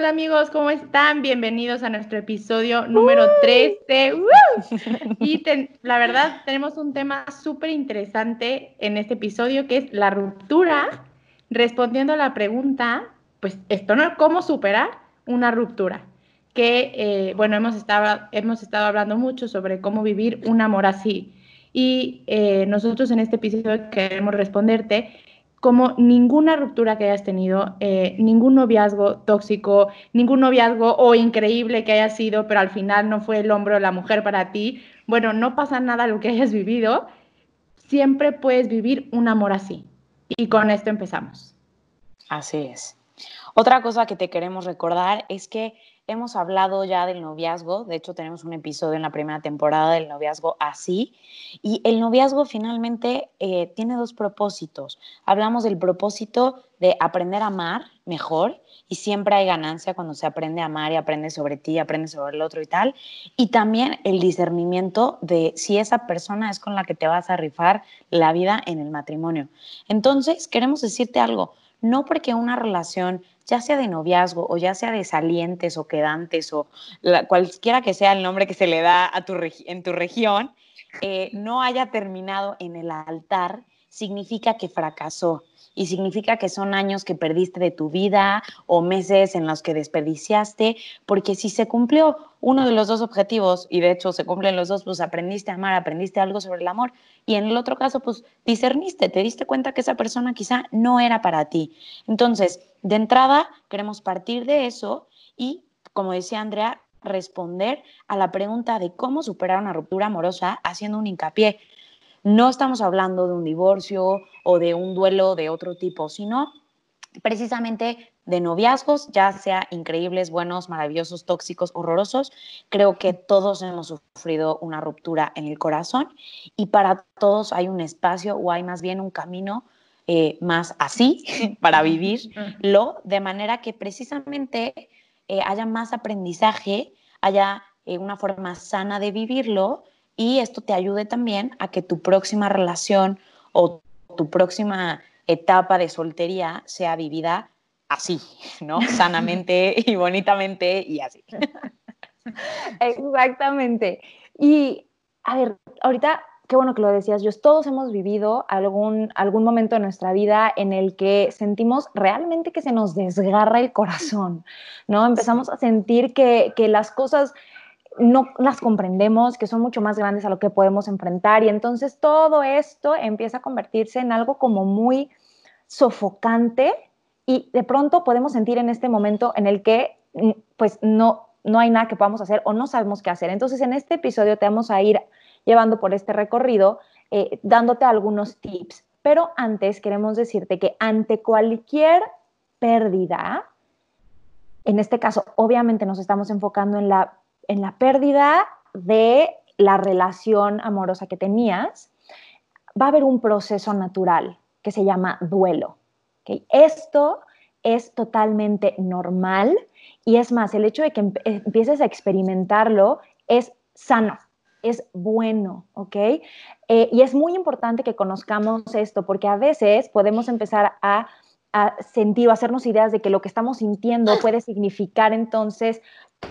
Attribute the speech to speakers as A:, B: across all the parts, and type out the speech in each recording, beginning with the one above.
A: Hola amigos, ¿cómo están? Bienvenidos a nuestro episodio número 13. Y la verdad, tenemos un tema súper interesante en este episodio que es la ruptura, respondiendo a la pregunta, pues esto no cómo superar una ruptura. Que, eh, bueno, hemos estado, hemos estado hablando mucho sobre cómo vivir un amor así. Y eh, nosotros en este episodio queremos responderte como ninguna ruptura que hayas tenido, eh, ningún noviazgo tóxico, ningún noviazgo o increíble que haya sido, pero al final no fue el hombro de la mujer para ti, bueno, no pasa nada lo que hayas vivido, siempre puedes vivir un amor así. Y con esto empezamos.
B: Así es. Otra cosa que te queremos recordar es que hemos hablado ya del noviazgo, de hecho tenemos un episodio en la primera temporada del noviazgo así, y el noviazgo finalmente eh, tiene dos propósitos. Hablamos del propósito de aprender a amar mejor, y siempre hay ganancia cuando se aprende a amar y aprende sobre ti, aprende sobre el otro y tal, y también el discernimiento de si esa persona es con la que te vas a rifar la vida en el matrimonio. Entonces, queremos decirte algo, no porque una relación ya sea de noviazgo o ya sea de salientes o quedantes o cualquiera que sea el nombre que se le da a tu en tu región, eh, no haya terminado en el altar, significa que fracasó y significa que son años que perdiste de tu vida o meses en los que desperdiciaste, porque si se cumplió uno de los dos objetivos y de hecho se cumplen los dos, pues aprendiste a amar, aprendiste algo sobre el amor y en el otro caso, pues discerniste, te diste cuenta que esa persona quizá no era para ti. Entonces, de entrada, queremos partir de eso y, como decía Andrea, responder a la pregunta de cómo superar una ruptura amorosa haciendo un hincapié. No estamos hablando de un divorcio o de un duelo de otro tipo, sino precisamente de noviazgos, ya sea increíbles, buenos, maravillosos, tóxicos, horrorosos. Creo que todos hemos sufrido una ruptura en el corazón y para todos hay un espacio o hay más bien un camino eh, más así para vivirlo, de manera que precisamente eh, haya más aprendizaje, haya eh, una forma sana de vivirlo y esto te ayude también a que tu próxima relación o tu próxima etapa de soltería sea vivida así, ¿no? Sanamente y bonitamente y así.
A: Exactamente. Y a ver, ahorita, qué bueno que lo decías, yo, todos hemos vivido algún, algún momento de nuestra vida en el que sentimos realmente que se nos desgarra el corazón, ¿no? Empezamos a sentir que, que las cosas no las comprendemos, que son mucho más grandes a lo que podemos enfrentar y entonces todo esto empieza a convertirse en algo como muy sofocante y de pronto podemos sentir en este momento en el que mm, pues no, no hay nada que podamos hacer o no sabemos qué hacer. Entonces en este episodio te vamos a ir llevando por este recorrido, eh, dándote algunos tips. Pero antes queremos decirte que ante cualquier pérdida, en este caso obviamente nos estamos enfocando en la en la pérdida de la relación amorosa que tenías, va a haber un proceso natural que se llama duelo. Esto es totalmente normal y es más, el hecho de que empieces a experimentarlo es sano, es bueno, ¿ok? Eh, y es muy importante que conozcamos esto porque a veces podemos empezar a a sentir o hacernos ideas de que lo que estamos sintiendo puede significar entonces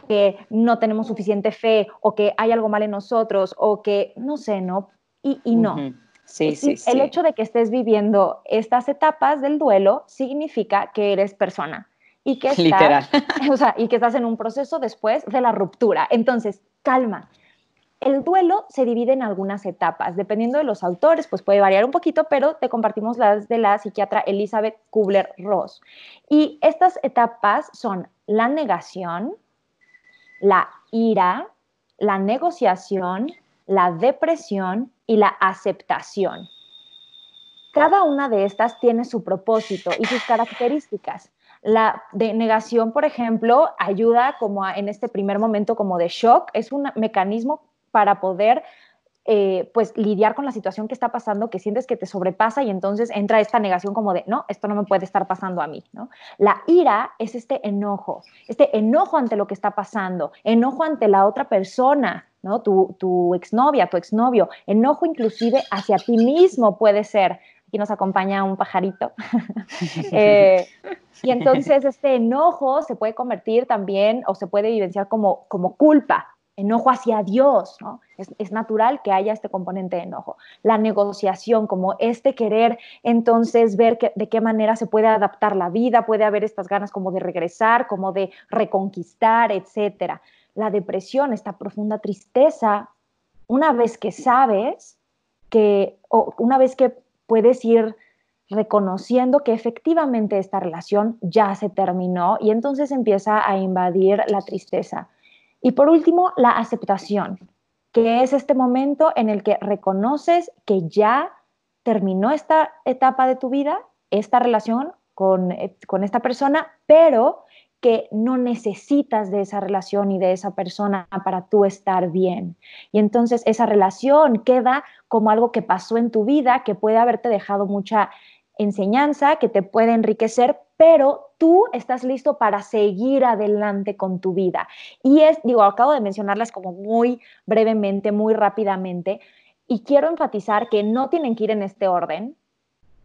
A: que no tenemos suficiente fe o que hay algo mal en nosotros o que no sé, ¿no? Y, no.
B: Sí, sí,
A: sí. El hecho de que estés viviendo estas etapas del duelo significa que eres persona y que estás, o sea, y que estás en un proceso después de la ruptura. Entonces, calma. El duelo se divide en algunas etapas. Dependiendo de los autores, pues puede variar un poquito, pero te compartimos las de la psiquiatra Elizabeth Kubler-Ross. Y estas etapas son la negación, la ira, la negociación, la depresión y la aceptación. cada una de estas tiene su propósito y sus características. La denegación, por ejemplo, ayuda como en este primer momento como de shock, es un mecanismo para poder eh, pues lidiar con la situación que está pasando, que sientes que te sobrepasa y entonces entra esta negación como de, no, esto no me puede estar pasando a mí, ¿no? La ira es este enojo, este enojo ante lo que está pasando, enojo ante la otra persona, ¿no? Tu, tu exnovia, tu exnovio, enojo inclusive hacia ti mismo puede ser. Aquí nos acompaña un pajarito. Eh, y entonces este enojo se puede convertir también o se puede vivenciar como, como culpa, enojo hacia Dios, ¿no? Es, natural que haya este componente de enojo. La negociación, como este querer entonces ver de qué manera se puede adaptar la vida, puede haber estas ganas como de regresar, como de reconquistar, etcétera. La depresión, esta profunda tristeza, una vez que sabes que, o una vez que puedes ir reconociendo que efectivamente esta relación ya se terminó y entonces empieza a invadir la tristeza y por último, la aceptación, que es este momento en el que reconoces que ya terminó esta etapa de tu vida, esta relación con, eh, con esta persona, pero que no necesitas de esa relación y de esa persona para tú estar bien. Y entonces esa relación queda como algo que pasó en tu vida, que puede haberte dejado mucha enseñanza, que te puede enriquecer, pero tú estás listo para seguir adelante con tu vida. Y es, digo, acabo de mencionarlas como muy brevemente, muy rápidamente, y quiero enfatizar que no tienen que ir en este orden.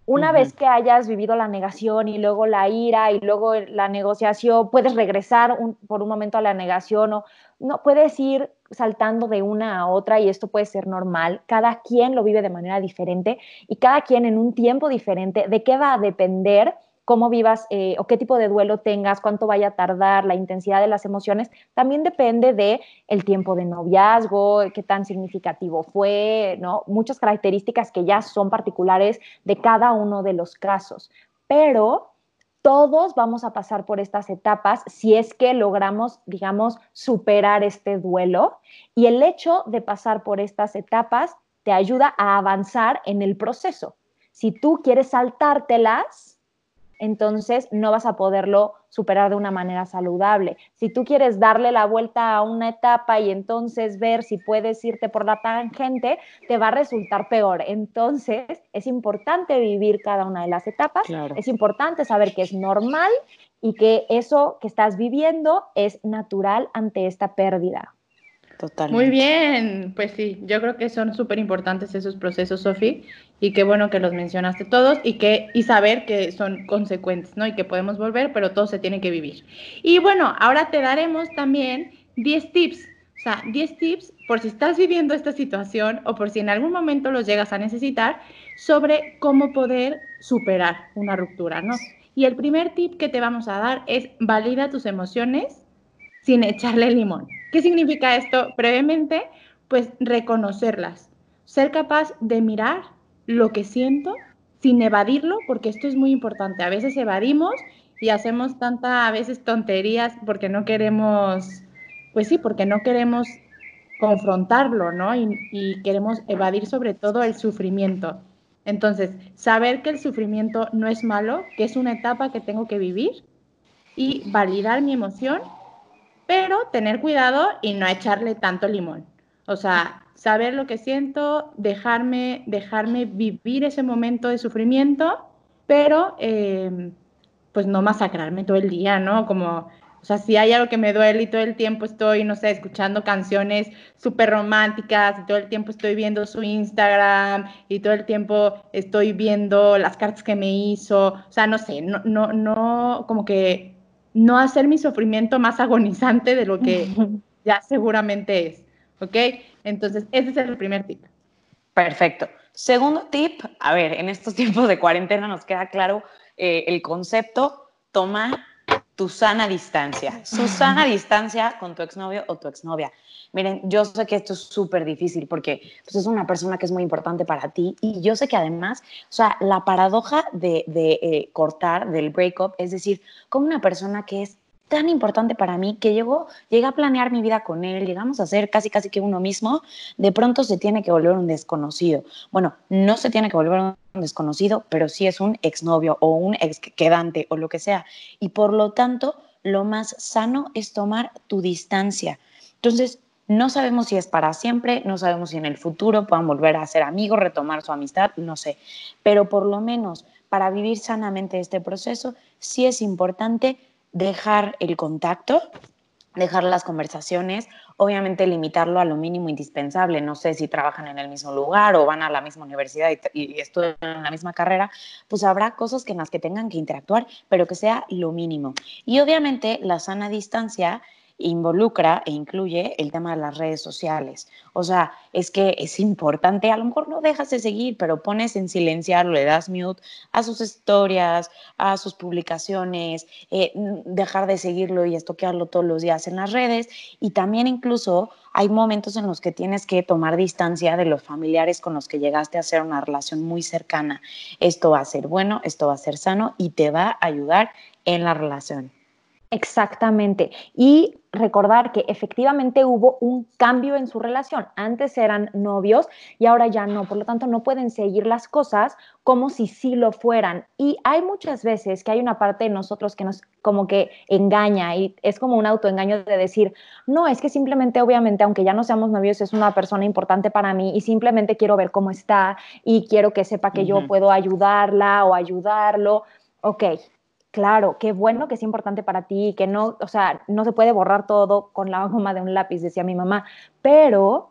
A: Una vez que hayas vivido la negación y luego la ira y luego la negociación, puedes regresar por un momento a la negación o no puedes ir saltando de una a otra y esto puede ser normal. Cada quien lo vive de manera diferente y cada quien en un tiempo diferente. ¿De qué va a depender? Cómo vivas eh, o qué tipo de duelo tengas, cuánto vaya a tardar, la intensidad de las emociones, también depende de el tiempo de noviazgo, qué tan significativo fue, ¿no? Muchas características que ya son particulares de cada uno de los casos. Pero todos vamos a pasar por estas etapas si es que logramos, digamos, superar este duelo. Y el hecho de pasar por estas etapas te ayuda a avanzar en el proceso. Si tú quieres saltártelas, entonces no vas a poderlo superar de una manera saludable. Si tú quieres darle la vuelta a una etapa y entonces ver si puedes irte por la tangente, te va a resultar peor. Entonces es importante vivir cada una de las etapas, es importante saber que es normal y que eso que estás viviendo es natural ante esta pérdida.
C: Muy bien, pues sí, yo creo que son súper importantes esos procesos, Sofi, y qué bueno que los mencionaste todos y que y saber que son consecuentes, ¿no? Y que podemos volver, pero todo se tiene que vivir. Y bueno, ahora te daremos también 10 tips, o sea, 10 tips por si estás viviendo esta situación o por si en algún momento los llegas a necesitar sobre cómo poder superar una ruptura, ¿no? Y el primer tip que te vamos a dar es valida tus emociones sin echarle limón. ¿Qué significa esto? Brevemente, pues reconocerlas, ser capaz de mirar lo que siento sin evadirlo, porque esto es muy importante. A veces evadimos y hacemos tanta, a veces tonterías porque no queremos, pues sí, porque no queremos confrontarlo, ¿no? Y, y, queremos evadir sobre todo el sufrimiento. Entonces, saber que el sufrimiento no es malo, que es una etapa que tengo que vivir y validar mi emoción pero tener cuidado y no echarle tanto limón. O sea, saber lo que siento, dejarme, dejarme vivir ese momento de sufrimiento, pero em, pues no masacrarme todo el día, ¿no? Como, o sea, si hay algo que me duele y todo el tiempo estoy, no sé, escuchando canciones súper románticas y todo el tiempo estoy viendo su Instagram y todo el tiempo estoy viendo las cartas que me hizo, o sea, no sé, no, no, no, como que no hacer mi sufrimiento más agonizante de lo que ya seguramente es. ¿Ok? Entonces, ese es el primer tip.
B: Perfecto. Segundo tip, a ver, en estos tiempos de cuarentena nos queda claro eh, el concepto, toma tu sana distancia, su sana distancia con tu exnovio o tu exnovia. Miren, yo sé que esto es súper difícil porque pues, es una persona que es muy importante para ti y yo sé que además, o sea, la paradoja de, de eh, cortar, del breakup, es decir, con una persona que es tan importante para mí que llegó, llegué a planear mi vida con él, llegamos a ser casi casi que uno mismo, de pronto se tiene que volver un desconocido. Bueno, no se tiene que volver un desconocido, pero sí es un exnovio o un ex quedante o lo que sea. Y por lo tanto, lo más sano es tomar tu distancia. Entonces, no sabemos si es para siempre, no sabemos si en el futuro puedan volver a ser amigos, retomar su amistad, no sé. Pero por lo menos para vivir sanamente este proceso, sí es importante dejar el contacto, dejar las conversaciones, obviamente limitarlo a lo mínimo indispensable. No sé si trabajan en el mismo lugar o van a la misma universidad y, estudian en la misma carrera, pues habrá cosas en las que tengan que interactuar, pero que sea lo mínimo. Y obviamente la sana distancia involucra e incluye el tema de las redes sociales. O sea, es que es importante, a lo mejor no dejas de seguir, pero pones en silenciar, le das mute a sus historias, a sus publicaciones, eh, dejar de seguirlo y estoquearlo todos los días en las redes. Y también incluso hay momentos en los que tienes que tomar distancia de los familiares con los que llegaste a hacer una relación muy cercana. Esto va a ser bueno, esto va a ser sano y te va a ayudar en la relación.
A: Exactamente. Y recordar que efectivamente hubo un cambio en su relación. Antes eran novios y ahora ya no. Por lo tanto, no pueden seguir las cosas como si sí lo fueran. Y hay muchas veces que hay una parte de nosotros que nos como que engaña y es como un autoengaño de decir, no, es que simplemente, obviamente, aunque ya no seamos novios, es una persona importante para mí y simplemente quiero ver cómo está y quiero que sepa que yo puedo ayudarla o ayudarlo. Ok, claro, qué bueno que es importante para ti, que no, o sea, no se puede borrar todo con la goma de un lápiz, decía mi mamá, pero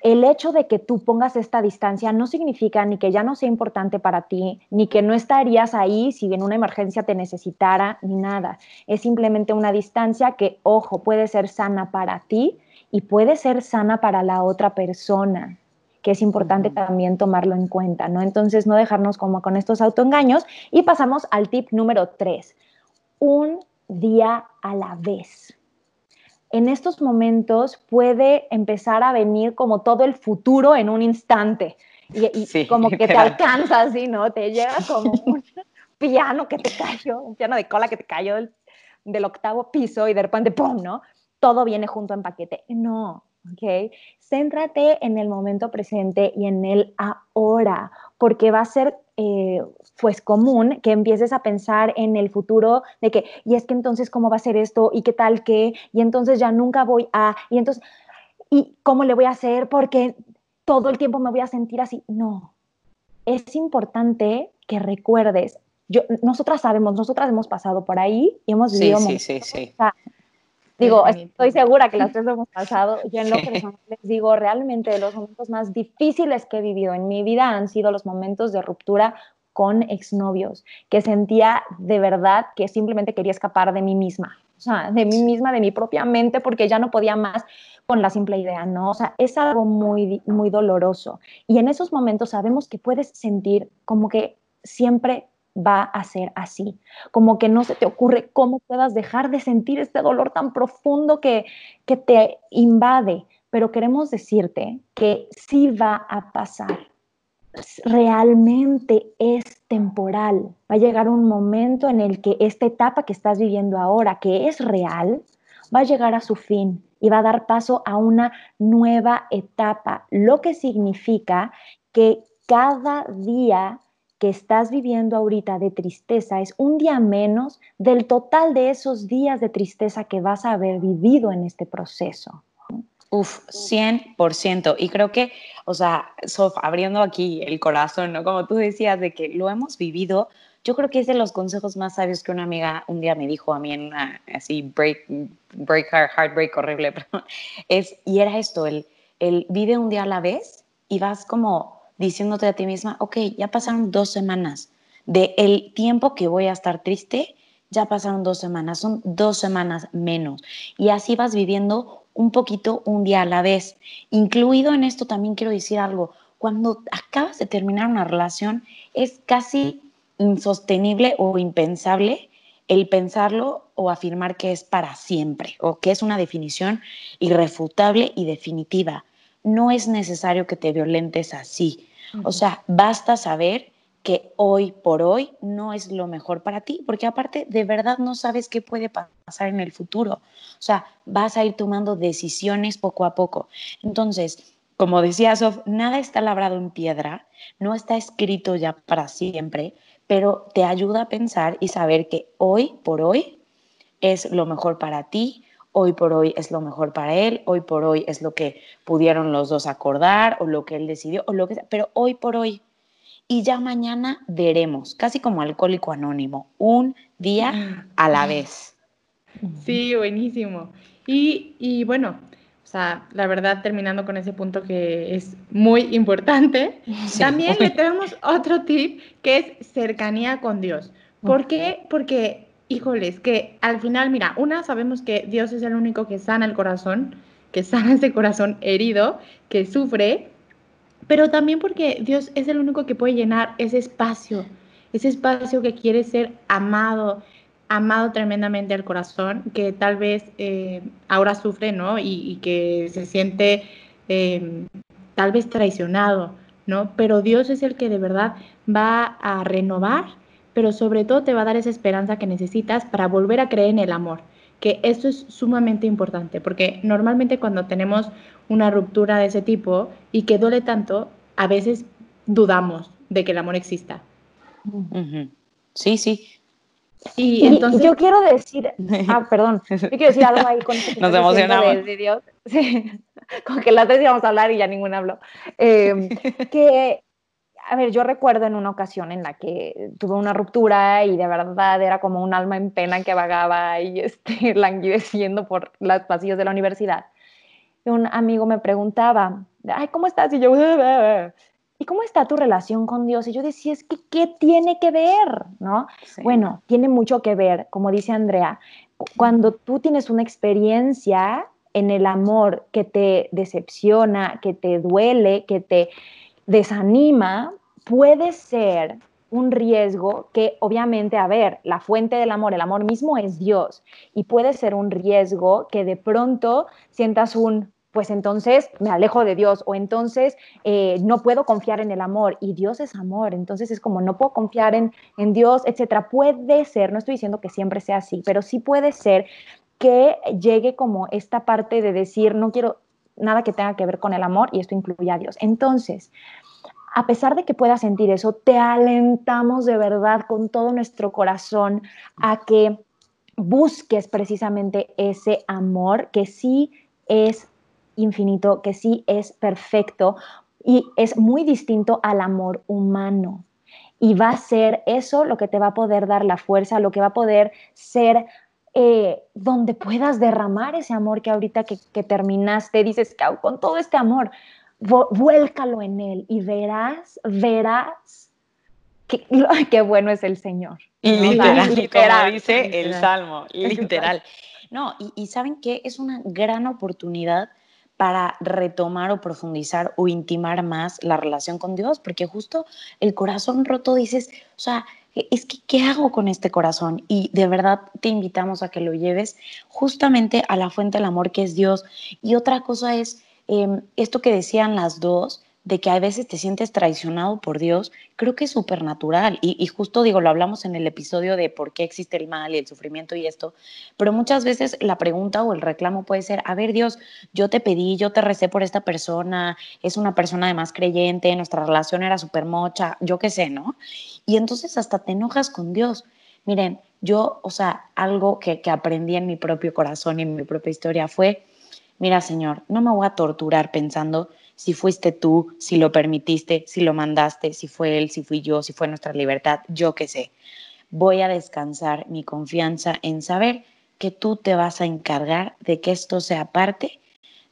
A: el hecho de que tú pongas esta distancia no significa ni que ya no sea importante para ti, ni que no estarías ahí si en una emergencia te necesitara, ni nada. Es simplemente una distancia que, ojo, puede ser sana para ti y puede ser sana para la otra persona que es importante también tomarlo en cuenta, ¿no? Entonces, no dejarnos como con estos autoengaños. Y pasamos al tip número tres, un día a la vez. En estos momentos puede empezar a venir como todo el futuro en un instante y, como que te alcanza así, ¿no? Te llega como un piano que te cayó, un piano de cola que te cayó del, del octavo piso y de repente, ¡pum!, ¿no? Todo viene junto en paquete. No, ¿ok? Céntrate en el momento presente y en el ahora, porque va a ser eh, pues común que empieces a pensar en el futuro de que, y es que entonces cómo va a ser esto, y qué tal que, y entonces ya nunca voy a, y entonces, ¿y cómo le voy a hacer? Porque todo el tiempo me voy a sentir así. No, es importante que recuerdes, yo, nosotras sabemos, nosotras hemos pasado por ahí y hemos vivido...
B: Sí, sí, sí, sí.
A: Digo, estoy segura que las tres lo hemos pasado. Yo en lo que les digo, realmente los momentos más difíciles que he vivido en mi vida han sido los momentos de ruptura con exnovios, que sentía de verdad que simplemente quería escapar de mí misma, o sea, de mí misma, de mi propia mente, porque ya no podía más con la simple idea, ¿no? O sea, es algo muy, muy doloroso. Y en esos momentos sabemos que puedes sentir como que siempre va a ser así. Como que no se te ocurre cómo puedas dejar de sentir este dolor tan profundo que, que te invade. Pero queremos decirte que sí va a pasar. Realmente es temporal. Va a llegar un momento en el que esta etapa que estás viviendo ahora, que es real, va a llegar a su fin y va a dar paso a una nueva etapa, lo que significa que cada día que estás viviendo ahorita de tristeza es un día menos del total de esos días de tristeza que vas a haber vivido en este proceso.
B: Uf, 100%. Y creo que, o sea, Sof, abriendo aquí el corazón, ¿no? Como tú decías, de que lo hemos vivido, yo creo que es de los consejos más sabios que una amiga un día me dijo a mí en una, así, break, break heart, heartbreak horrible, es, y era esto, el, el vive un día a la vez y vas como diciéndote a ti misma, ok, ya pasaron dos semanas. De el tiempo que voy a estar triste, ya pasaron dos semanas, son dos semanas menos. Y así vas viviendo un poquito un día a la vez. Incluido en esto también quiero decir algo, cuando acabas de terminar una relación, es casi insostenible o impensable el pensarlo o afirmar que es para siempre o que es una definición irrefutable y definitiva. No es necesario que te violentes así. O sea, basta saber que hoy por hoy no es lo mejor para ti, porque aparte de verdad no sabes qué puede pasar en el futuro. O sea, vas a ir tomando decisiones poco a poco. Entonces, como decía Sof, nada está labrado en piedra, no está escrito ya para siempre, pero te ayuda a pensar y saber que hoy por hoy es lo mejor para ti, hoy por hoy es lo mejor para él, hoy por hoy es lo que pudieron los dos acordar o lo que él decidió o lo que sea, pero hoy por hoy. Y ya mañana veremos, casi como alcohólico anónimo, un día a la vez.
C: Sí, buenísimo. Y, y bueno, o sea, la verdad, terminando con ese punto que es muy importante, también le tenemos otro tip que es cercanía con Dios. ¿Por qué? Porque, híjoles, que al final, mira, una, sabemos que Dios es el único que sana el corazón, que sana ese corazón herido, que sufre, pero también porque Dios es el único que puede llenar ese espacio, ese espacio que quiere ser amado, amado tremendamente al corazón, que tal vez eh, ahora sufre, ¿no? Y, que se siente em, tal vez traicionado, ¿no? Pero Dios es el que de verdad va a renovar, pero sobre todo te va a dar esa esperanza que necesitas para volver a creer en el amor, que esto es sumamente importante, porque normalmente cuando tenemos una ruptura de ese tipo y que duele tanto, a veces dudamos de que el amor exista.
B: Sí, sí,
A: y, entonces... yo quiero decir, ah, perdón, yo quiero decir algo ahí con
B: este Nos emocionamos. De, Dios.
A: Sí, como que las tres íbamos a hablar y ya ninguna habló. Em, que, a ver, yo recuerdo en una ocasión en la que tuve una ruptura y de verdad era como un alma en pena que vagaba y este, languideciendo por los pasillos de la universidad. Y un amigo me preguntaba, ay, ¿cómo estás? Y yo, ¿y cómo está tu relación con Dios? Y yo decía, es que, ¿qué tiene que ver? ¿No? Bueno, tiene mucho que ver, como dice Andrea, cuando tú tienes una experiencia en el amor que te decepciona, que te duele, que te desanima, puede ser un riesgo que obviamente, a ver, la fuente del amor, el amor mismo es Dios, y puede ser un riesgo que de pronto sientas un, pues entonces me alejo de Dios o entonces eh, no puedo confiar en el amor y Dios es amor, entonces es como no puedo confiar en, en Dios, etcétera. Puede ser, no estoy diciendo que siempre sea así, pero sí puede ser que llegue como esta parte de decir no quiero nada que tenga que ver con el amor y esto incluye a Dios. Entonces, a pesar de que puedas sentir eso, te alentamos de verdad con todo nuestro corazón a que busques precisamente ese amor que sí es infinito, que sí es perfecto y es muy distinto al amor humano. Y va a ser eso lo que te va a poder dar la fuerza, lo que va a poder ser eh, donde puedas derramar ese amor que ahorita que, terminaste, dices, con todo este amor, vuélcalo en él y verás, verás qué bueno es el Señor.
B: Literal, literal, dice el Salmo, literal. No, y, y saben que es una gran oportunidad para retomar o profundizar o intimar más la relación con Dios, porque justo el corazón roto dices, o sea, es que, ¿qué hago con este corazón? Y de verdad te invitamos a que lo lleves justamente a la fuente del amor que es Dios. Y otra cosa es em, esto que decían las dos, de que a veces te sientes traicionado por Dios, creo que es súper natural. Y, justo digo, lo hablamos en el episodio de por qué existe el mal y el sufrimiento y esto, pero muchas veces la pregunta o el reclamo puede ser, a ver Dios, yo te pedí, yo te recé por esta persona, es una persona además creyente, nuestra relación era súper mocha, yo qué sé, ¿no? Y entonces hasta te enojas con Dios. Miren, yo, o sea, algo que, que aprendí en mi propio corazón y en mi propia historia fue, mira Señor, no me voy a torturar pensando si fuiste tú, si lo permitiste, si lo mandaste, si fue él, si fui yo, si fue nuestra libertad, yo qué sé. Voy a descansar mi confianza en saber que tú te vas a encargar de que esto sea parte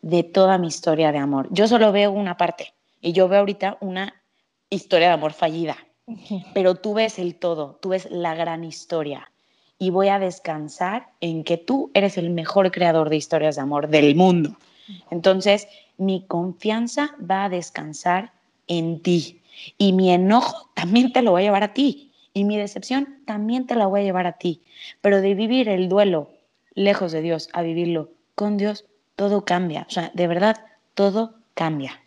B: de toda mi historia de amor. Yo solo veo una parte y yo veo ahorita una historia de amor fallida, pero tú ves el todo, tú ves la gran historia y voy a descansar en que tú eres el mejor creador de historias de amor del mundo. Entonces, mi confianza va a descansar en ti. Y mi enojo también te lo voy a llevar a ti. Y mi decepción también te la voy a llevar a ti. Pero de vivir el duelo lejos de Dios a vivirlo con Dios, todo cambia. O sea, de verdad, todo cambia.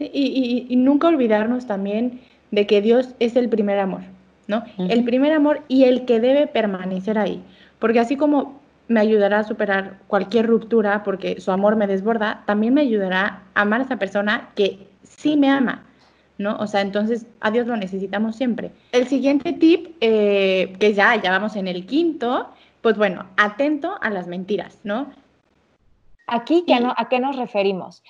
C: y, nunca olvidarnos también de que Dios es el primer amor, ¿no? El primer amor y el que debe permanecer ahí. Porque así como me ayudará a superar cualquier ruptura porque su amor me desborda, también me ayudará a amar a esa persona que sí me ama, ¿no? O sea, entonces a Dios lo necesitamos siempre. El siguiente tip, eh, que ya, ya vamos en el quinto, pues bueno, atento a las mentiras, ¿no?
A: Aquí, ¿a qué nos referimos?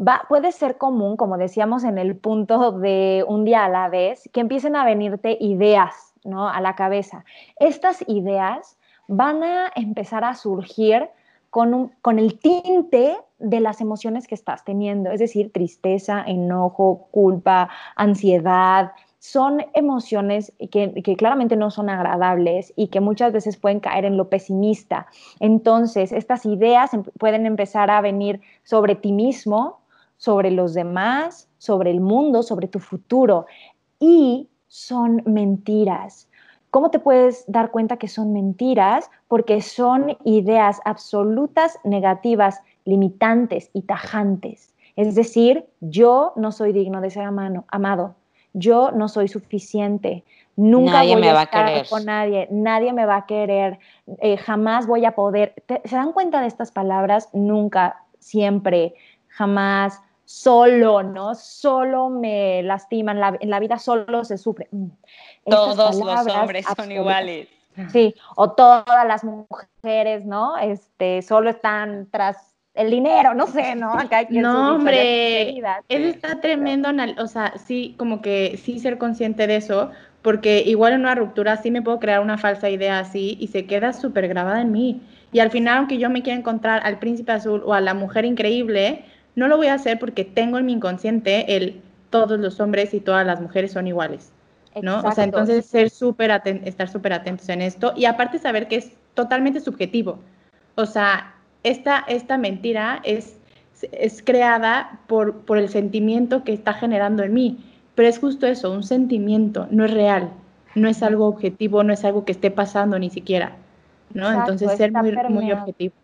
A: Va, puede ser común, como decíamos en el punto de un día a la vez, que empiecen a venirte ideas, ¿no? A la cabeza. Estas ideas van a empezar a surgir con, con el tinte de las emociones que estás teniendo, es decir, tristeza, enojo, culpa, ansiedad, son emociones que, que, claramente no son agradables y que muchas veces pueden caer en lo pesimista. Entonces, estas ideas em, pueden empezar a venir sobre ti mismo, sobre los demás, sobre el mundo, sobre tu futuro. Y son mentiras. ¿Cómo te puedes dar cuenta que son mentiras? Porque son ideas absolutas, negativas, limitantes y tajantes. Es decir, yo no soy digno de ser amado, yo no soy suficiente, nunca
B: nadie
A: voy
B: me
A: a
B: va a
A: estar
B: querer.
A: con nadie, nadie me va a querer, eh, jamás voy a poder. ¿Te- ¿Se dan cuenta de estas palabras? Nunca, siempre, jamás, solo, ¿no? Solo me lastiman, la- en la vida solo se sufre. Mm.
B: Todos los hombres son
A: absolutas.
B: iguales.
A: Sí, o todas las mujeres, ¿no? Este, solo están tras el dinero, no sé, ¿no? Acá
C: No, hombre, eso está tremendo, o sea, sí, como que sí ser consciente de eso, porque igual en una ruptura sí me puedo crear una falsa idea así y se queda súper grabada en mí. Y al final, aunque yo me quiera encontrar al príncipe azul o a la mujer increíble, no lo voy a hacer porque tengo en mi inconsciente el todos los hombres y todas las mujeres son iguales. ¿no? O
A: Exacto.
C: sea, entonces ser súper aten- estar súper atentos en esto y aparte saber que es totalmente subjetivo. O sea, esta, esta mentira es, es creada por, por el sentimiento que está generando en mí, pero es justo eso, un sentimiento, no es real, no es algo objetivo, no es algo que esté pasando ni siquiera, ¿no?
A: Exacto,
C: entonces ser muy, muy objetivo.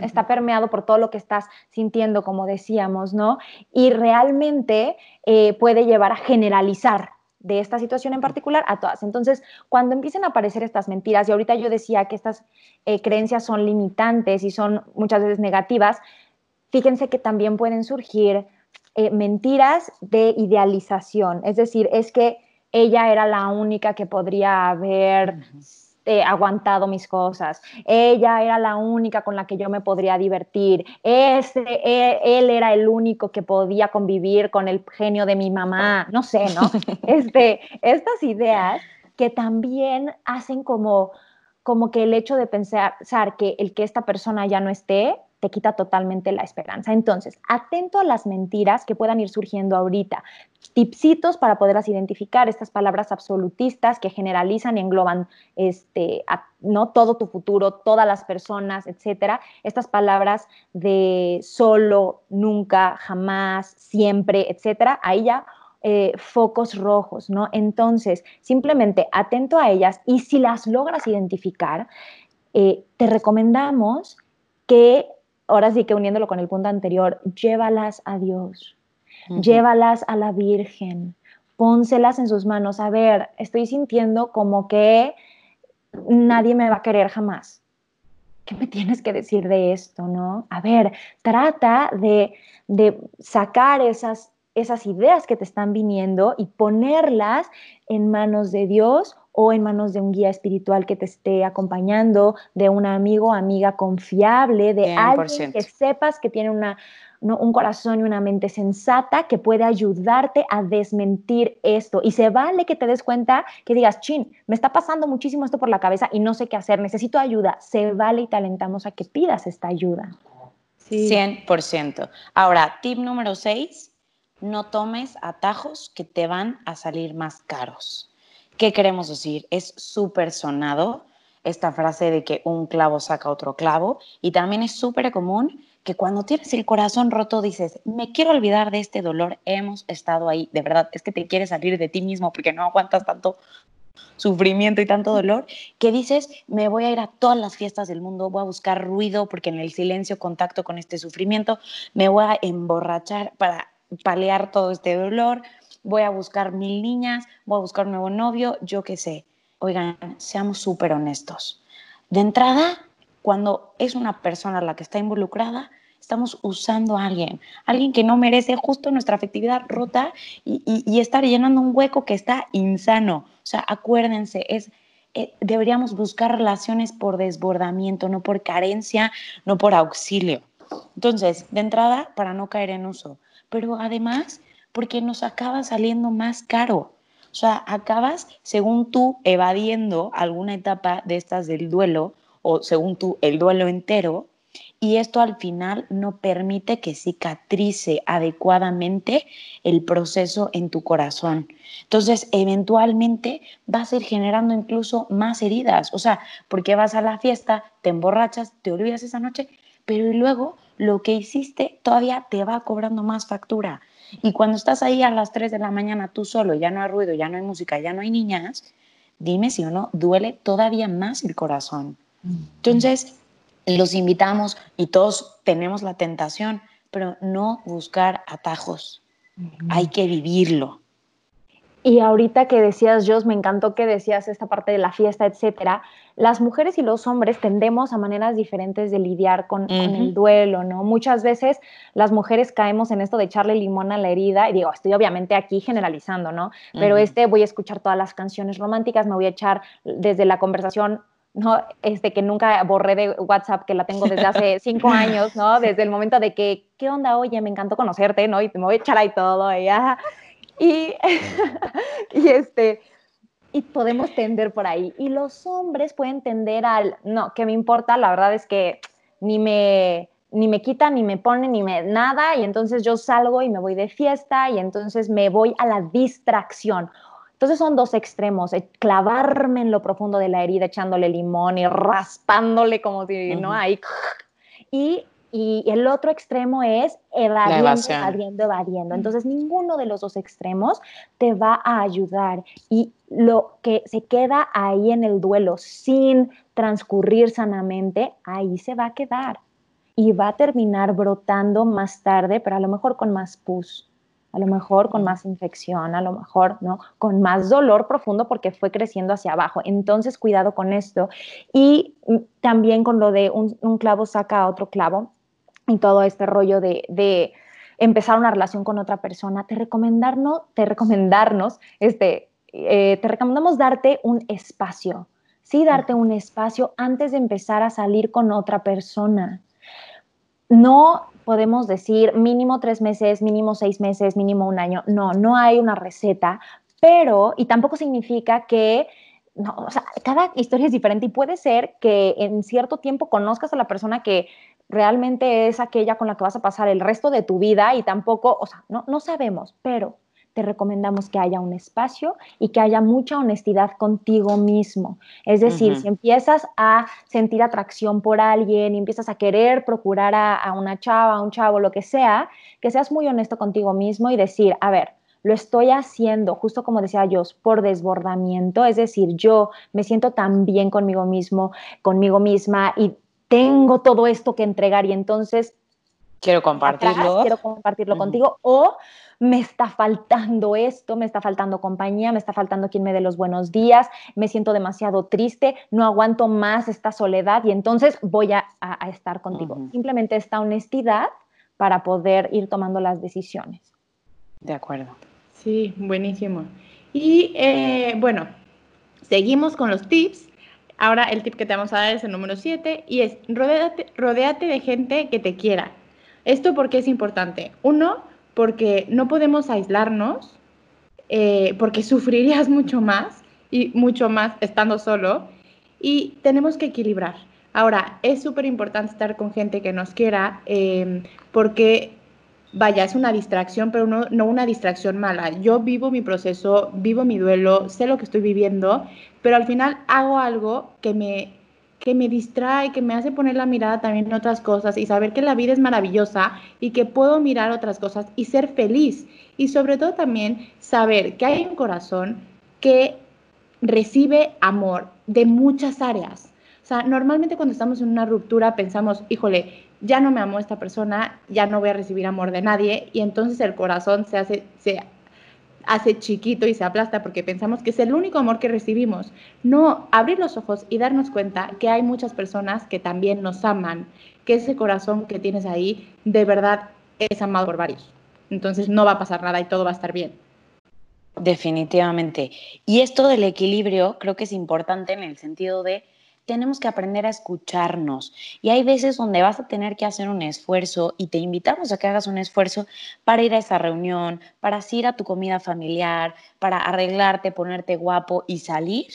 A: Está permeado por todo lo que estás sintiendo, como decíamos, ¿no? Y realmente eh, puede llevar a generalizar de esta situación en particular a todas. Entonces, cuando empiecen a aparecer estas mentiras, y ahorita yo decía que estas eh, creencias son limitantes y son muchas veces negativas, fíjense que también pueden surgir eh, mentiras de idealización. Es decir, es que ella era la única que podría haber eh, aguantado mis cosas. Ella era la única con la que yo me podría divertir. Ese, él, él era el único que podía convivir con el genio de mi mamá. No sé, ¿no? este, estas ideas que también hacen como, como que el hecho de pensar que el que esta persona ya no esté te quita totalmente la esperanza. Entonces, atento a las mentiras que puedan ir surgiendo ahorita. Tipsitos para poderlas identificar, estas palabras absolutistas que generalizan y engloban este, no todo tu futuro, todas las personas, etcétera. Estas palabras de solo, nunca, jamás, siempre, etcétera. Ahí ya eh, focos rojos, ¿no? Entonces, simplemente atento a ellas y si las logras identificar, eh, te recomendamos que ahora sí que uniéndolo con el punto anterior, llévalas a Dios, uh -huh. llévalas a la Virgen, pónselas en sus manos. A ver, estoy sintiendo como que nadie me va a querer jamás. ¿Qué me tienes que decir de esto, no? A ver, trata de, de sacar esas, esas ideas que te están viniendo y ponerlas en manos de Dios o en manos de un guía espiritual que te esté acompañando, de un amigo amiga confiable, de 100%. alguien que sepas que tiene una, ¿no? un corazón y una mente sensata que puede ayudarte a desmentir esto. Y se vale que te des cuenta que digas, chin, me está pasando muchísimo esto por la cabeza y no sé qué hacer, necesito ayuda. Se vale y te alentamos a que pidas esta ayuda.
B: Sí. 100%. Ahora, tip número 6, no tomes atajos que te van a salir más caros. ¿Qué queremos decir? Es súper sonado esta frase de que un clavo saca otro clavo y también es súper común que cuando tienes el corazón roto dices, me quiero olvidar de este dolor, hemos estado ahí, de verdad, es que te quieres salir de ti mismo porque no aguantas tanto sufrimiento y tanto dolor, que dices, me voy a ir a todas las fiestas del mundo, voy a buscar ruido porque en el silencio contacto con este sufrimiento, me voy a emborrachar para paliar todo este dolor, voy a buscar mil niñas, voy a buscar un nuevo novio, yo qué sé. Oigan, seamos súper honestos. De entrada, cuando es una persona la que está involucrada, estamos usando a alguien, alguien que no merece justo nuestra afectividad rota y, y, estar llenando un hueco que está insano. O sea, acuérdense, es, eh, deberíamos buscar relaciones por desbordamiento, no por carencia, no por auxilio. Entonces, de entrada, para no caer en uso, pero además porque nos acaba saliendo más caro. O sea, acabas, según tú, evadiendo alguna etapa de estas del duelo, o según tú, el duelo entero, y esto al final no permite que cicatrice adecuadamente el proceso en tu corazón. Entonces, eventualmente vas a ir generando incluso más heridas, o sea, porque vas a la fiesta, te emborrachas, te olvidas esa noche, pero luego lo que hiciste todavía te va cobrando más factura. Y cuando estás ahí a las 3 de la mañana tú solo, ya no hay ruido, ya no hay música, ya no hay niñas, dime si o no, duele todavía más el corazón. Entonces, los invitamos y todos tenemos la tentación, pero no buscar atajos. Hay que vivirlo.
A: Y ahorita que decías, Jos, me encantó que decías esta parte de la fiesta, etcétera. Las mujeres y los hombres tendemos a maneras diferentes de lidiar con, el duelo, ¿no? Muchas veces las mujeres caemos en esto de echarle limón a la herida, y digo, estoy obviamente aquí generalizando, ¿no? Pero este voy a escuchar todas las canciones románticas, me voy a echar desde la conversación ¿no? Este, que nunca borré de WhatsApp, que la tengo desde hace cinco años, ¿no? Desde el momento de que, ¿qué onda? Oye, me encantó conocerte, ¿no? Y me voy a echar ahí todo, y, y, y este, y podemos tender por ahí. Y los hombres pueden tender al, no, que me importa, la verdad es que ni me, ni me quita, ni me pone, ni me nada, y entonces yo salgo y me voy de fiesta, y entonces me voy a la distracción. Entonces son dos extremos, eh, clavarme en lo profundo de la herida echándole limón y raspándole como si, ¿no? Ahí. Y y el otro extremo es evadiendo, evadiendo, evadiendo. Entonces, ninguno de los dos extremos te va a ayudar. Y lo que se queda ahí en el duelo sin transcurrir sanamente, ahí se va a quedar. Y va a terminar brotando más tarde, pero a lo mejor con más pus, a lo mejor con más infección, a lo mejor, ¿no? Con más dolor profundo porque fue creciendo hacia abajo. Entonces, cuidado con esto. Y mm, también con lo de un, un clavo saca otro clavo y todo este rollo de, empezar una relación con otra persona, te, recomendarnos, te recomendarnos, este, eh, te recomendamos darte un espacio, sí, darte un espacio antes de empezar a salir con otra persona. No podemos decir mínimo tres meses, mínimo seis meses, mínimo un año. No, no hay una receta, pero, y tampoco significa que no, o sea, cada historia es diferente y puede ser que en cierto tiempo conozcas a la persona que realmente es aquella con la que vas a pasar el resto de tu vida y tampoco, o sea, no, no sabemos, pero te recomendamos que haya un espacio y que haya mucha honestidad contigo mismo. Es decir, si empiezas a sentir atracción por alguien y empiezas a querer procurar a, a, una chava, a un chavo, lo que sea, que seas muy honesto contigo mismo y decir, a ver, lo estoy haciendo, justo como decía yo, por desbordamiento, es decir, yo me siento tan bien conmigo mismo, conmigo misma y tengo todo esto que entregar y entonces
B: quiero compartirlo.
A: quiero compartirlo contigo o me está faltando esto, me está faltando compañía, me está faltando quien me dé los buenos días, me siento demasiado triste, no aguanto más esta soledad y entonces voy a, estar contigo. Simplemente esta honestidad para poder ir tomando las decisiones.
B: De acuerdo.
C: Sí, buenísimo. Y eh, bueno, seguimos con los tips Ahora el tip que te vamos a dar es el número 7 y es rodéate, de gente que te quiera. ¿Esto por qué es importante? Uno, porque no podemos aislarnos, eh, porque sufrirías mucho más y mucho más estando solo y tenemos que equilibrar. Ahora, es súper importante estar con gente que nos quiera eh, porque vaya, es una distracción, pero no, no, una distracción mala. Yo vivo mi proceso, vivo mi duelo, sé lo que estoy viviendo, pero al final hago algo que me, que me distrae, que me hace poner la mirada también en otras cosas y saber que la vida es maravillosa y que puedo mirar otras cosas y ser feliz. Y sobre todo también saber que hay un corazón que recibe amor de muchas áreas. O sea, normalmente cuando estamos en una ruptura pensamos, híjole, ya no me amo esta persona, ya no voy a recibir amor de nadie y entonces el corazón se hace, se hace chiquito y se aplasta porque pensamos que es el único amor que recibimos. No, abrir los ojos y darnos cuenta que hay muchas personas que también nos aman, que ese corazón que tienes ahí de verdad es amado por varios. Entonces no va a pasar nada y todo va a estar bien.
B: Definitivamente. Y esto del equilibrio creo que es importante en el sentido de tenemos que aprender a escucharnos. Y hay veces donde vas a tener que hacer un esfuerzo y te invitamos a que hagas un esfuerzo para ir a esa reunión, para ir a tu comida familiar, para arreglarte, ponerte guapo y salir.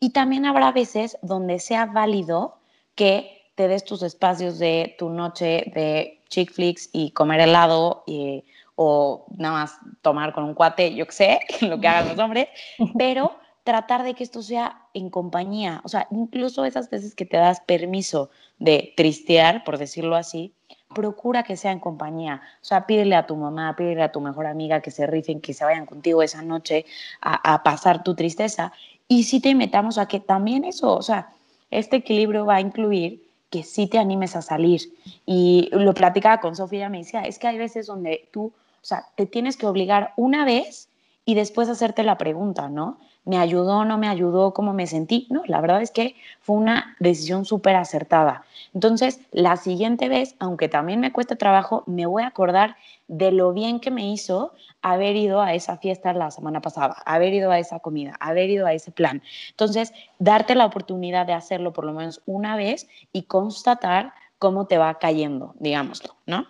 B: Y también habrá veces donde sea válido que te des tus espacios de tu noche de chick flicks y comer helado y, o nada más tomar con un cuate, yo qué sé, lo que hagan los hombres, pero tratar de que esto sea en compañía, o sea, incluso esas veces que te das permiso de tristear, por decirlo así, procura que sea en compañía, o sea, pídele a tu mamá, pídele a tu mejor amiga que se rifen, que se vayan contigo esa noche a, pasar tu tristeza y si te metamos a que también eso, o sea, este equilibrio va a incluir que sí te animes a salir. Y lo platicaba con Sofía, me decía, es que hay veces donde tú, o sea, te tienes que obligar una vez y después hacerte la pregunta, ¿no? ¿Me ayudó, no me ayudó, cómo me sentí? No, la verdad es que fue una decisión súper acertada. Entonces, la siguiente vez, aunque también me cueste trabajo, me voy a acordar de lo bien que me hizo haber ido a esa fiesta la semana pasada, haber ido a esa comida, haber ido a ese plan. Entonces, darte la oportunidad de hacerlo por lo menos una vez y constatar cómo te va cayendo, digámoslo, ¿no?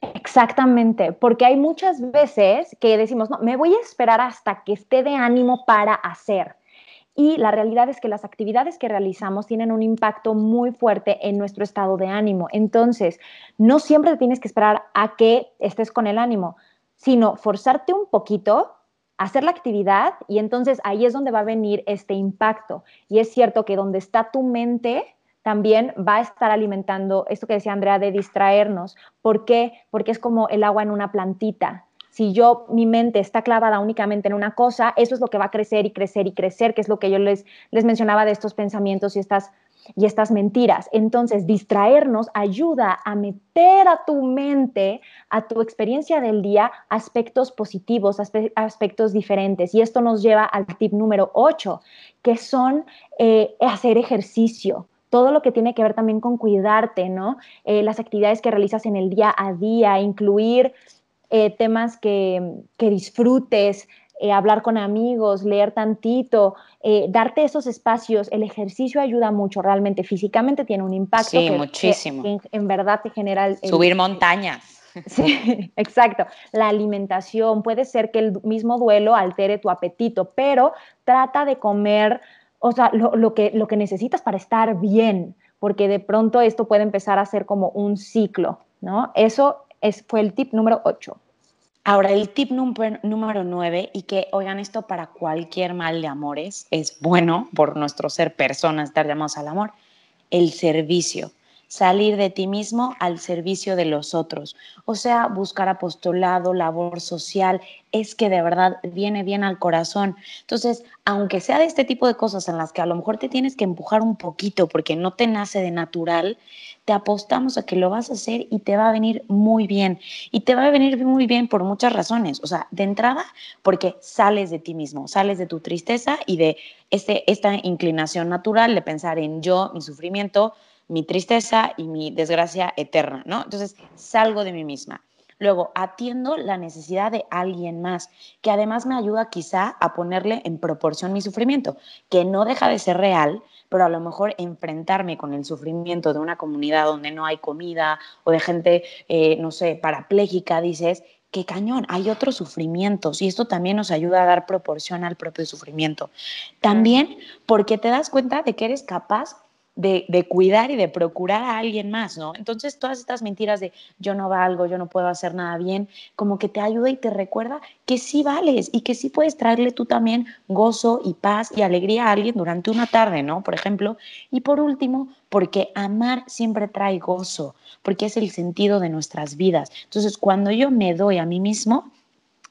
A: Exactamente, porque hay muchas veces que decimos, no, me voy a esperar hasta que esté de ánimo para hacer. Y la realidad es que las actividades que realizamos tienen un impacto muy fuerte en nuestro estado de ánimo. Entonces, no siempre tienes que esperar a que estés con el ánimo, sino forzarte un poquito, hacer la actividad y entonces ahí es donde va a venir este impacto. Y es cierto que donde está tu mente, también va a estar alimentando esto que decía Andrea de distraernos. ¿Por qué? Porque es como el agua en una plantita. Si yo, mi mente está clavada únicamente en una cosa, eso es lo que va a crecer y crecer y crecer, que es lo que yo les, les mencionaba de estos pensamientos y estas, y estas mentiras. Entonces, distraernos ayuda a meter a tu mente, a tu experiencia del día, aspectos positivos, aspectos diferentes. Y esto nos lleva al tip número 8, que son eh, hacer ejercicio todo lo que tiene que ver también con cuidarte, ¿no? Eh, las actividades que realizas en el día a día, incluir eh, temas que, disfrutes, eh, hablar con amigos, leer tantito, darte esos espacios. El ejercicio ayuda mucho, realmente físicamente tiene un impacto.
B: Sí, muchísimo.
A: en, verdad te genera...
B: Subir montañas.
A: Sí, exacto. La alimentación, puede ser que el mismo duelo altere tu apetito, pero trata de comer o sea, lo, que, lo que necesitas para estar bien, porque de pronto esto puede empezar a ser como un ciclo, ¿no? Eso es, fue el tip número 8.
B: Ahora, el tip número 9, y que oigan esto para cualquier mal de amores, es bueno por nuestro ser personas, estar llamados al amor, el servicio salir de ti mismo al servicio de los otros. O sea, buscar apostolado, labor social, es que de verdad viene bien al corazón. Entonces, aunque sea de este tipo de cosas en las que a lo mejor te tienes que empujar un poquito porque no te nace de natural, te apostamos a que lo vas a hacer y te va a venir muy bien. Y te va a venir muy bien por muchas razones. O sea, de entrada, porque sales de ti mismo, sales de tu tristeza y de este, esta inclinación natural de pensar en yo, mi sufrimiento, mi tristeza y mi desgracia eterna, ¿no? Entonces salgo de mí misma. Luego, atiendo la necesidad de alguien más, que además me ayuda quizá a ponerle en proporción mi sufrimiento, que no deja de ser real, pero a lo mejor enfrentarme con el sufrimiento de una comunidad donde no hay comida o de gente, eh, no sé, parapléjica, dices, qué cañón, hay otros sufrimientos y esto también nos ayuda a dar proporción al propio sufrimiento. También porque te das cuenta de que eres capaz de, cuidar y de procurar a alguien más, ¿no? Entonces, todas estas mentiras de yo no valgo, yo no puedo hacer nada bien, como que te ayuda y te recuerda que sí vales y que sí puedes traerle tú también gozo y paz y alegría a alguien durante una tarde, ¿no? Por ejemplo. Y por último, porque amar siempre trae gozo, porque es el sentido de nuestras vidas. Entonces, cuando yo me doy a mí mismo,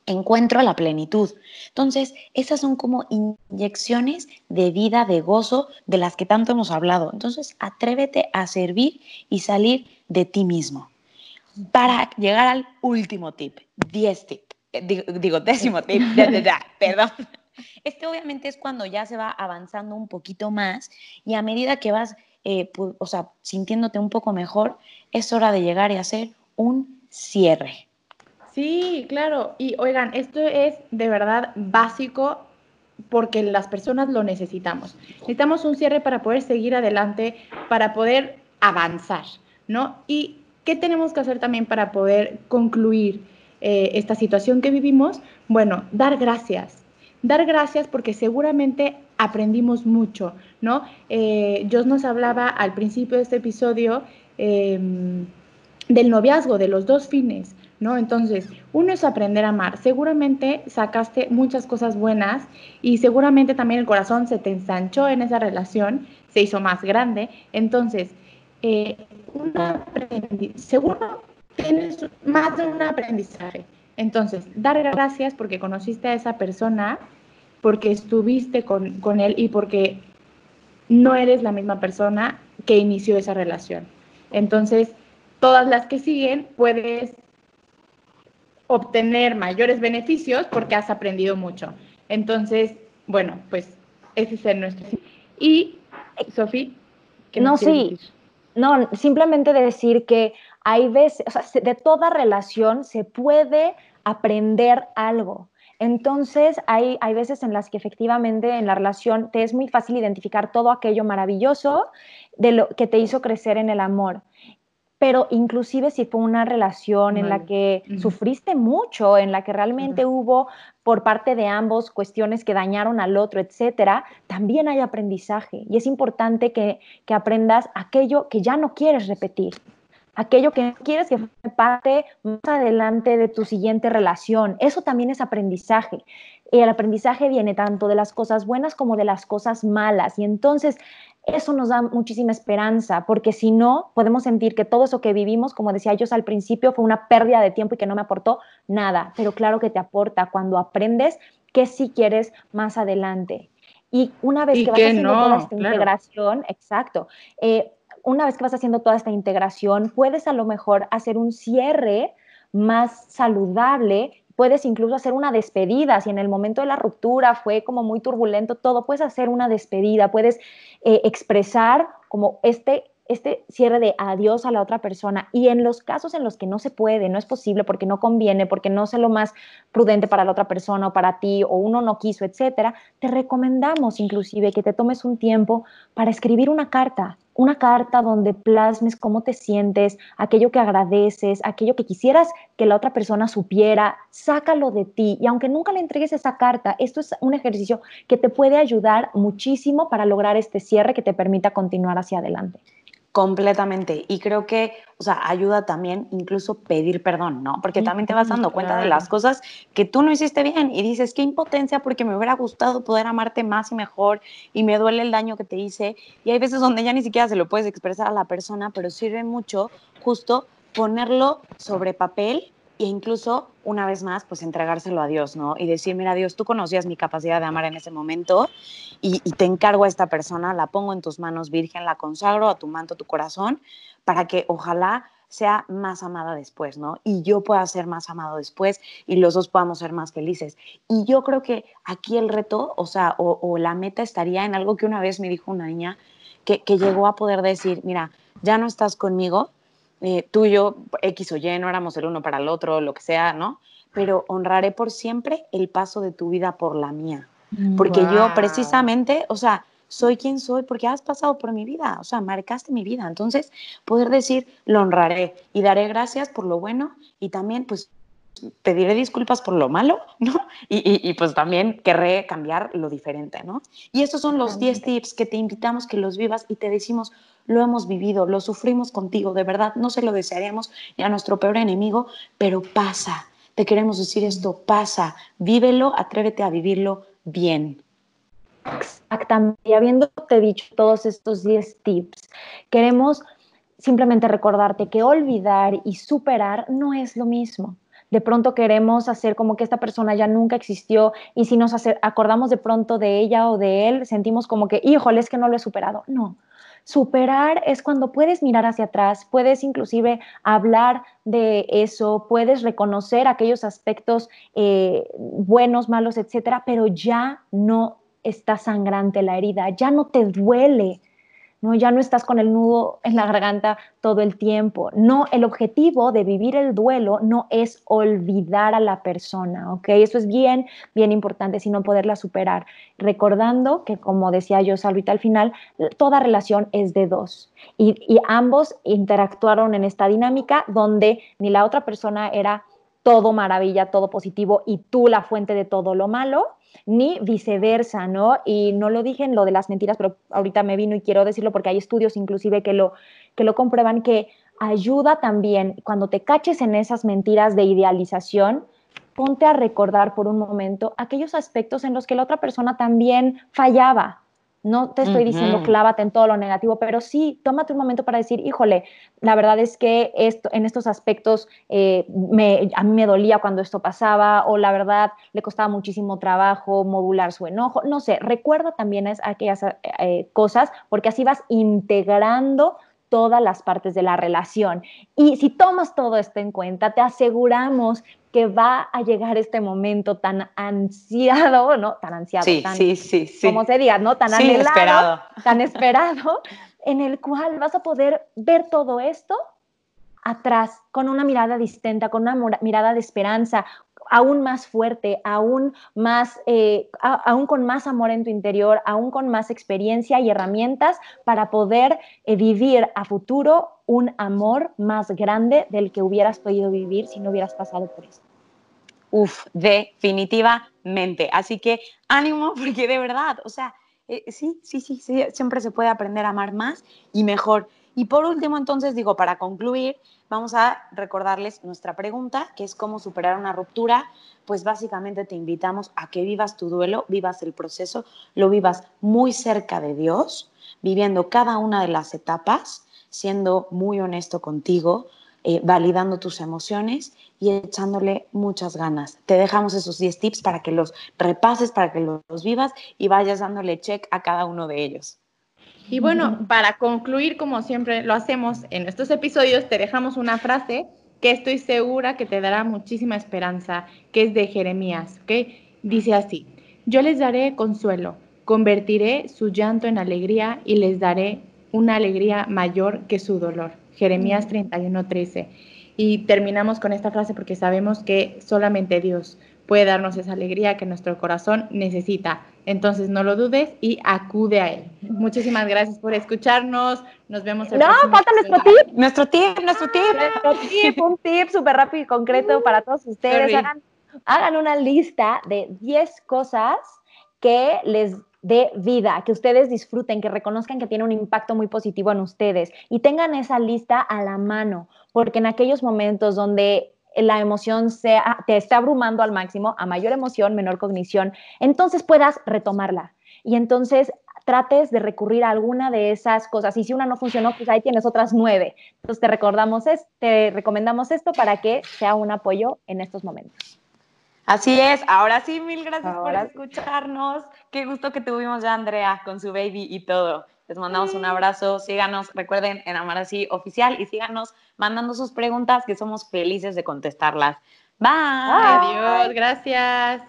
B: encuentro a la plenitud. Entonces, esas son como inyecciones de vida, de gozo, de las que tanto hemos hablado. Entonces, atrévete a servir y salir de ti mismo. Para llegar al último tip, 10 tip. eh, digo, décimo tip, perdón. Este obviamente es cuando ya se va avanzando un poquito más y a medida que vas, eh, o sea, sintiéndote un poco mejor, es hora de llegar y hacer un cierre.
C: Sí, claro. Y oigan, esto es de verdad básico porque las personas lo necesitamos. Necesitamos un cierre para poder seguir adelante, para poder avanzar, ¿no? Y ¿qué tenemos que hacer también para poder concluir eh, esta situación que vivimos? Bueno, dar gracias. Dar gracias porque seguramente aprendimos mucho, ¿no? Eh, nos hablaba al principio de este episodio em, del noviazgo, de los dos fines, ¿no? Entonces, uno es aprender a amar. Seguramente sacaste muchas cosas buenas y seguramente también el corazón se te ensanchó en esa relación, se hizo más grande. Entonces, eh, seguro tienes más de un aprendizaje. Entonces, dar gracias porque conociste a esa persona, porque estuviste con, con él y porque no eres la misma persona que inició esa relación. Entonces, todas las que siguen puedes obtener mayores beneficios porque has aprendido mucho. Entonces, bueno, pues ese es el nuestro. Y, Sofía,
A: no, sí, no, simplemente decir que hay veces, o sea, de toda relación se puede aprender algo. Entonces, hay, hay veces en las que efectivamente en la relación te es muy fácil identificar todo aquello maravilloso de lo que te hizo crecer en el amor pero inclusive si fue una relación en la que sufriste mucho, en la que realmente hubo por parte de ambos cuestiones que dañaron al otro, etcétera, también hay aprendizaje y es importante que, que aprendas aquello que ya no quieres repetir aquello que quieres que forme parte más adelante de tu siguiente relación. Eso también es aprendizaje. Y el aprendizaje viene tanto de las cosas buenas como de las cosas malas. Y entonces eso nos da muchísima esperanza, porque si no, podemos sentir que todo eso que vivimos, como decía yo al principio, fue una pérdida de tiempo y que no me aportó nada, pero claro que te aporta cuando aprendes que sí quieres más adelante. Y una vez que vas haciendo toda esta integración, exacto, eh, una vez que vas haciendo toda esta integración, puedes a lo mejor hacer un cierre más saludable puedes incluso hacer una despedida, si en el momento de la ruptura fue como muy turbulento todo, puedes hacer una despedida, puedes eh, expresar como este este cierre de adiós a la otra persona. Y en los casos en los que no se puede, no es posible porque no conviene, porque no es lo más prudente para la otra persona o para ti o uno no quiso, etcétera, te recomendamos inclusive que te tomes un tiempo para escribir una carta, una carta donde plasmes cómo te sientes, aquello que agradeces, aquello que quisieras que la otra persona supiera, sácalo de ti. Y aunque nunca le entregues esa carta, esto es un ejercicio que te puede ayudar muchísimo para lograr este cierre que te permita continuar hacia adelante.
B: Completamente. Y creo que, o sea, ayuda también incluso pedir perdón, ¿no? Porque también te vas dando cuenta de las cosas que tú no hiciste bien y dices, qué impotencia porque me hubiera gustado poder amarte más y mejor y me duele el daño que te hice. Y hay veces donde ya ni siquiera se lo puedes expresar a la persona, pero sirve mucho justo ponerlo sobre papel e incluso una vez más, pues entregárselo a Dios, ¿no? Y decir, mira, Dios, tú conocías mi capacidad de amar en ese momento y, te encargo a esta persona, la pongo en tus manos, Virgen, la consagro a tu manto, tu corazón, para que ojalá sea más amada después, ¿no? Y yo pueda ser más amado después y los dos podamos ser más felices. Y yo creo que aquí el reto, o sea, o, la meta estaría en algo que una vez me dijo una niña que, que llegó a poder decir, mira, ya no estás conmigo, eh, tú y yo, X o Y, no éramos el uno para el otro, lo que sea, ¿no? Pero honraré por siempre el paso de tu vida por la mía. Porque yo precisamente, o sea, soy quien soy porque has pasado por mi vida, o sea, marcaste mi vida. Entonces, poder decir, lo honraré y daré gracias por lo bueno y también, pues, pediré disculpas por lo malo, ¿no? Y, pues también querré cambiar lo diferente, ¿no? Y estos son los 10 tips que te invitamos que los vivas y te decimos, lo hemos vivido, lo sufrimos contigo, de verdad, no se lo desearíamos ni a nuestro peor enemigo, pero pasa. Te queremos decir esto, pasa, vívelo, atrévete a vivirlo bien.
A: Exactamente. Y habiéndote dicho todos estos 10 tips, queremos simplemente recordarte que olvidar y superar no es lo mismo. De pronto queremos hacer como que esta persona ya nunca existió y si nos acordamos de pronto de ella o de él, sentimos como que, híjole, es que no lo he superado. No, Superar es cuando puedes mirar hacia atrás, puedes inclusive hablar de eso, puedes reconocer aquellos aspectos eh, buenos, malos, etcétera, pero ya no está sangrante la herida, ya no te duele, ¿no? Ya no estás con el nudo en la garganta todo el tiempo. No, el objetivo de vivir el duelo no es olvidar a la persona, ¿ok? Eso es bien, bien importante, sino poderla superar. Recordando que, como decía yo, Salvita, al final, toda relación es de dos. Y, y ambos interactuaron en esta dinámica donde ni la otra persona era todo maravilla, todo positivo y tú la fuente de todo lo malo, ni viceversa, ¿no? Y no lo dije en lo de las mentiras, pero ahorita me vino y quiero decirlo porque hay estudios inclusive que lo, que lo comprueban, que ayuda también cuando te caches en esas mentiras de idealización, ponte a recordar por un momento aquellos aspectos en los que la otra persona también fallaba, no te estoy diciendo clávate en todo lo negativo, pero sí, tómate un momento para decir, híjole, la verdad es que esto, en estos aspectos eh, me, a mí me dolía cuando esto pasaba, o la verdad le costaba muchísimo trabajo modular su enojo. No sé, recuerda también es aquellas eh, cosas, porque así vas integrando todas las partes de la relación. Y si tomas todo esto en cuenta, te aseguramos que va a llegar este momento tan ansiado, ¿no? Tan ansiado,
B: sí,
A: tan,
B: sí, sí, sí.
A: como se diga, ¿no? Tan
B: esperado.
A: tan esperado, en el cual vas a poder ver todo esto atrás, con una mirada distinta, con una mirada de esperanza, aún más fuerte, aún más, eh, aún con más amor en tu interior, aún con más experiencia y herramientas para poder eh, vivir a futuro un amor más grande del que hubieras podido vivir si no hubieras pasado por eso.
B: Uf, definitivamente. Así que ánimo, porque de verdad, o sea, eh, sí, sí, sí, sí, siempre se puede aprender a amar más y mejor. Y por último, entonces, digo, para concluir, vamos a recordarles nuestra pregunta, que es cómo superar una ruptura. Pues básicamente te invitamos a que vivas tu duelo, vivas el proceso, lo vivas muy cerca de Dios, viviendo cada una de las etapas, siendo muy honesto contigo, eh, validando tus emociones y echándole muchas ganas. Te dejamos esos 10 tips para que los repases, para que los vivas y vayas dándole check a cada uno de ellos.
C: Y bueno, para concluir, como siempre lo hacemos en estos episodios, te dejamos una frase que estoy segura que te dará muchísima esperanza, que es de Jeremías, ¿ok? Dice así, yo les daré consuelo, convertiré su llanto en alegría y les daré una alegría mayor que su dolor. Jeremías 31:13. Y terminamos con esta frase porque sabemos que solamente Dios puede darnos esa alegría que nuestro corazón necesita. Entonces no lo dudes y acude a él. Muchísimas gracias por escucharnos. Nos vemos
A: el No, falta nuestro tip.
B: Nuestro tip, nuestro tip.
A: Nuestro tip, un tip súper rápido y concreto para todos ustedes. Hagan, hagan una lista de 10 cosas que les de vida, que ustedes disfruten, que reconozcan que tiene un impacto muy positivo en ustedes y tengan esa lista a la mano, porque en aquellos momentos donde la emoción sea, te está abrumando al máximo, a mayor emoción, menor cognición, entonces puedas retomarla. Y entonces trates de recurrir a alguna de esas cosas. Y si una no funcionó, pues ahí tienes otras nueve. Entonces te recordamos, te recomendamos esto para que sea un apoyo en estos momentos.
B: Así es, ahora sí, mil gracias por escucharnos. Qué gusto que tuvimos ya Andrea con su baby y todo. Les mandamos un abrazo, síganos, recuerden en Amar Así Oficial y síganos mandando sus preguntas que somos felices de contestarlas. Bye.
C: Adiós, gracias.